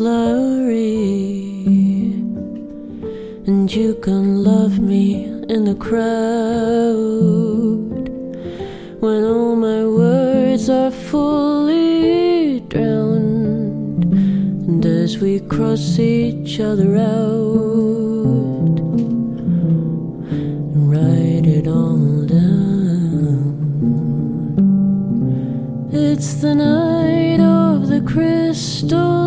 Slurry, And you can love me in the crowd when all my words are fully drowned. And as we cross each other out and write it all down, it's the night of the crystal.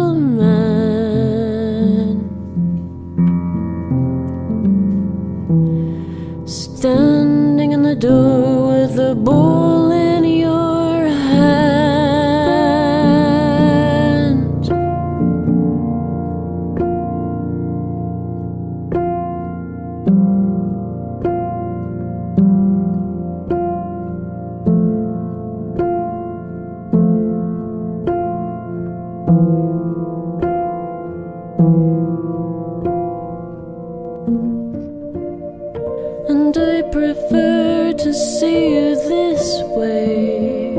I prefer to see you this way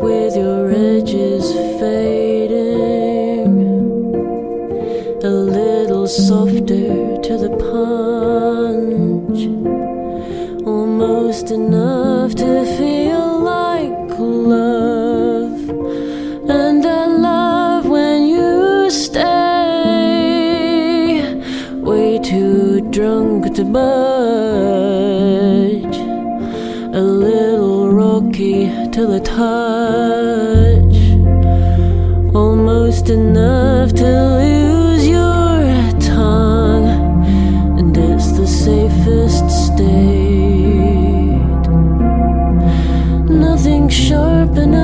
with your edges fading a little softer to the punch almost enough sharpen up.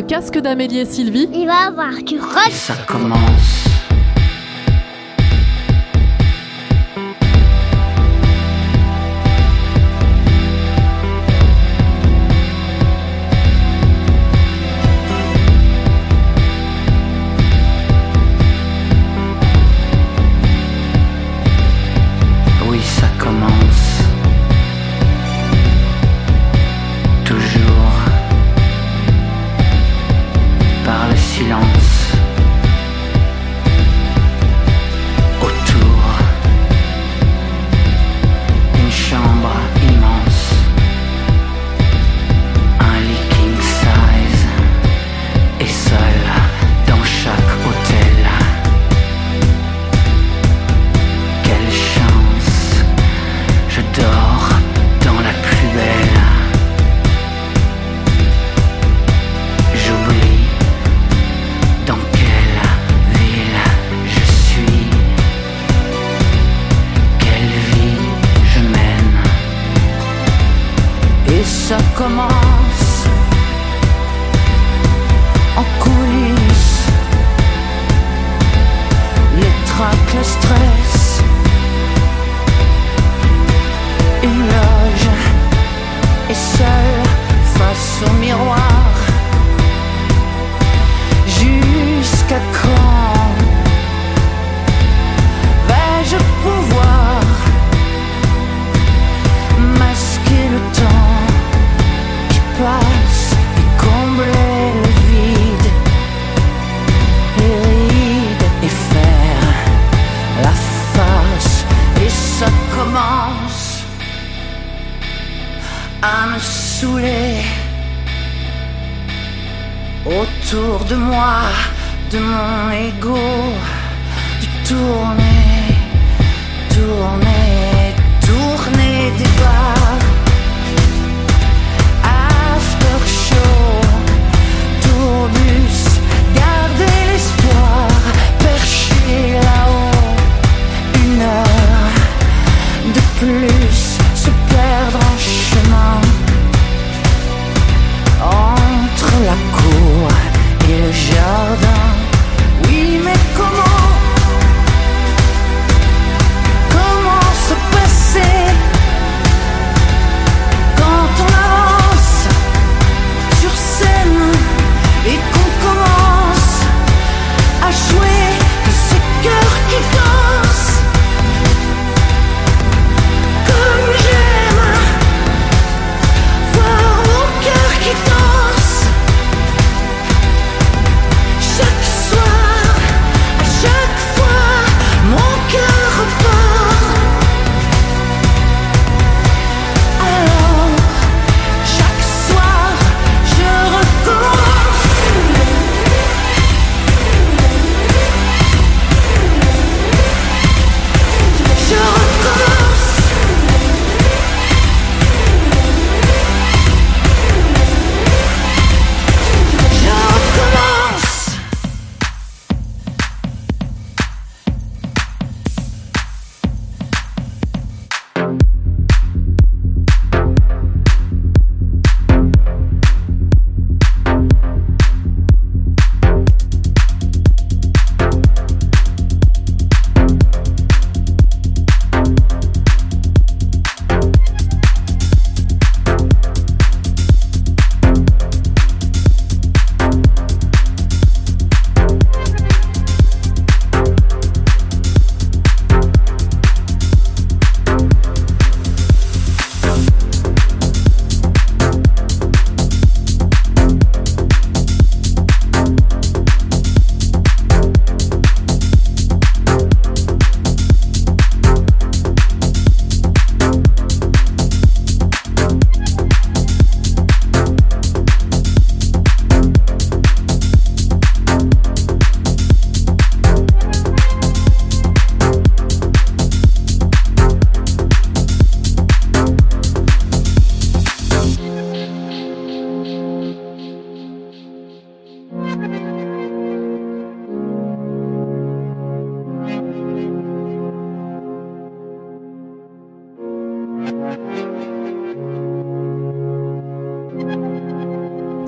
le casque d'Amélie et Sylvie. Il va avoir du rock. Ça commence.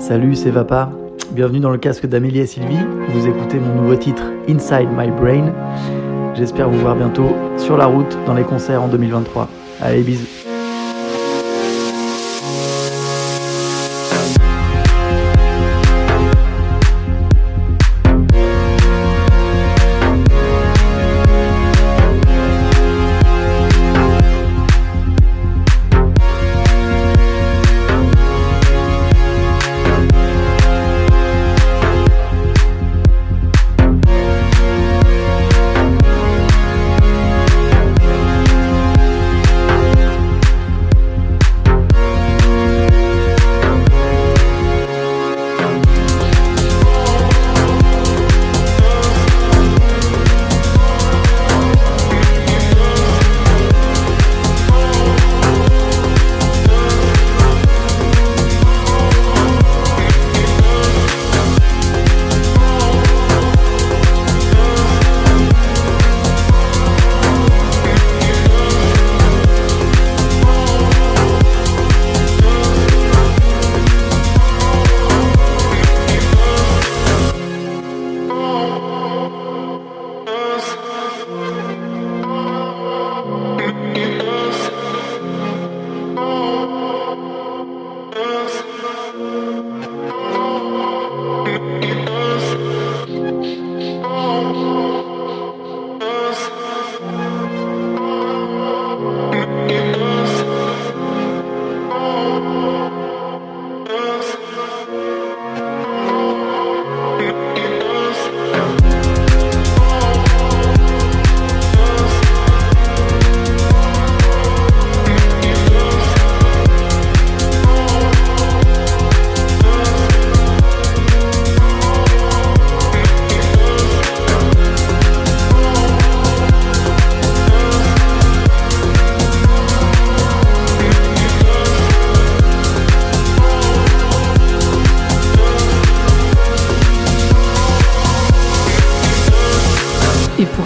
Salut, c'est Vapa. Bienvenue dans le casque d'Amélie et Sylvie. Vous écoutez mon nouveau titre Inside My Brain. J'espère vous voir bientôt sur la route dans les concerts en 2023. Allez, bisous.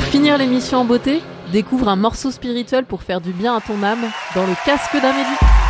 Finir l'émission en beauté, découvre un morceau spirituel pour faire du bien à ton âme dans le casque d'Amélie.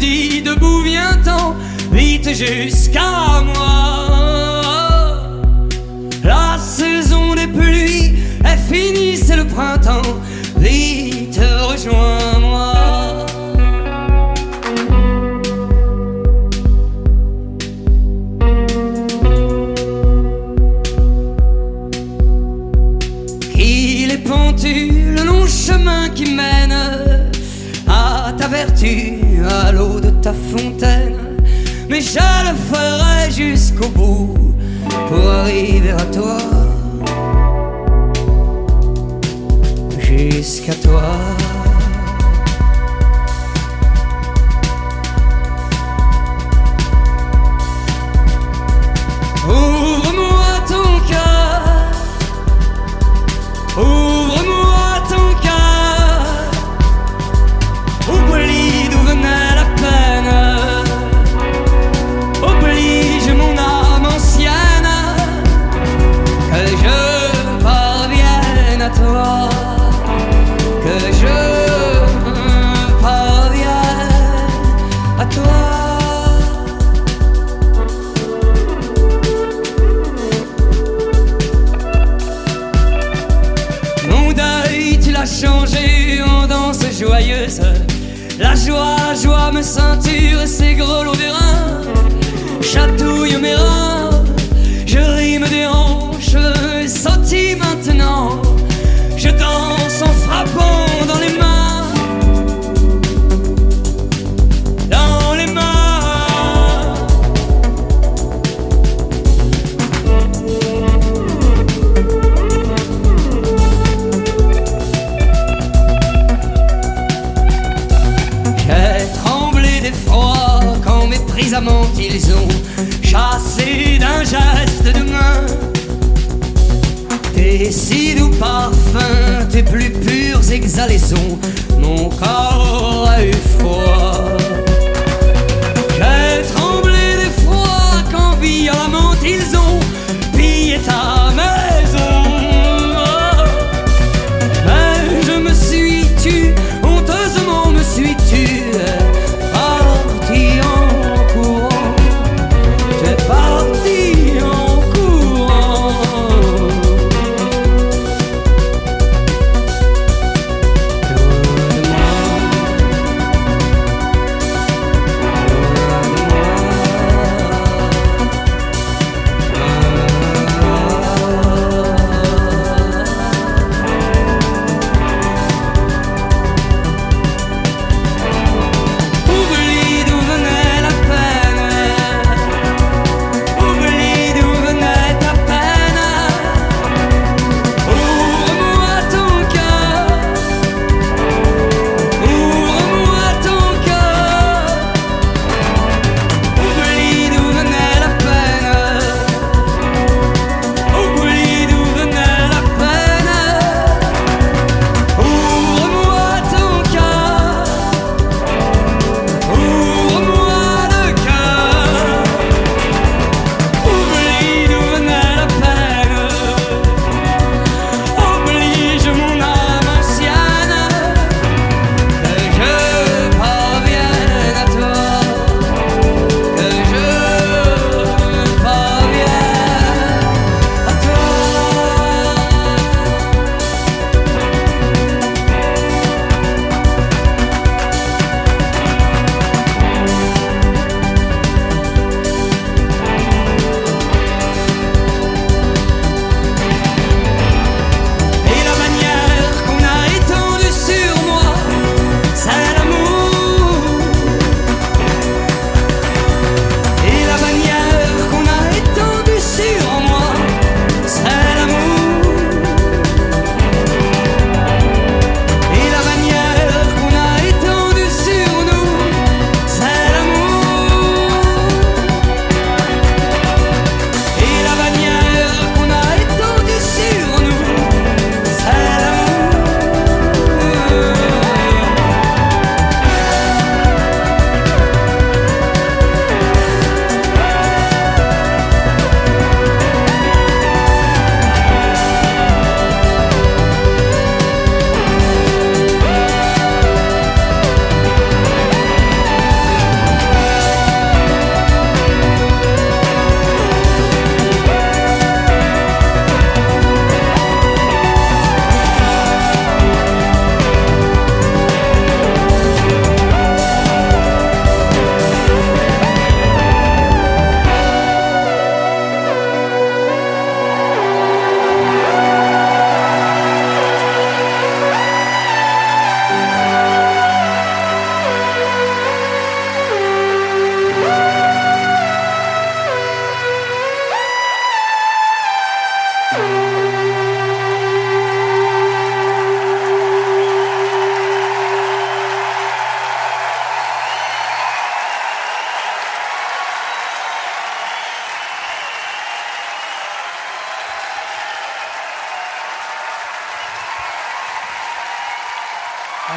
Dit debout viens-t'en Vite jusqu'à moi La saison des pluies est finie, c'est le printemps. Vite, rejoins-moi. Qu'il est pentu le long chemin qui mène à ta vertu, à l'eau de ta fontaine. Mais je le ferai jusqu'au bout pour arriver à toi. Jusqu'à toi.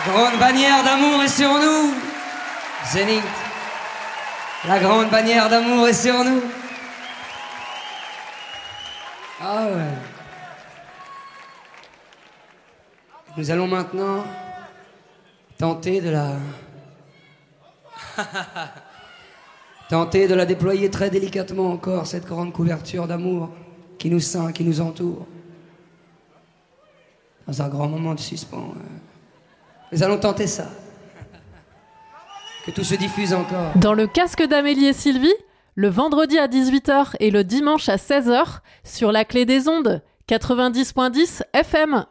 Grande bannière d'amour est sur nous. Zénith. La grande bannière d'amour est sur nous. Ah ouais. Nous allons maintenant tenter de la. tenter de la déployer très délicatement encore, cette grande couverture d'amour qui nous ceint, qui nous entoure. Dans un grand moment de suspens. Nous allons tenter ça. Que tout se diffuse encore. Dans le casque d'Amélie et Sylvie, le vendredi à 18h et le dimanche à 16h sur la clé des ondes 90.10 FM.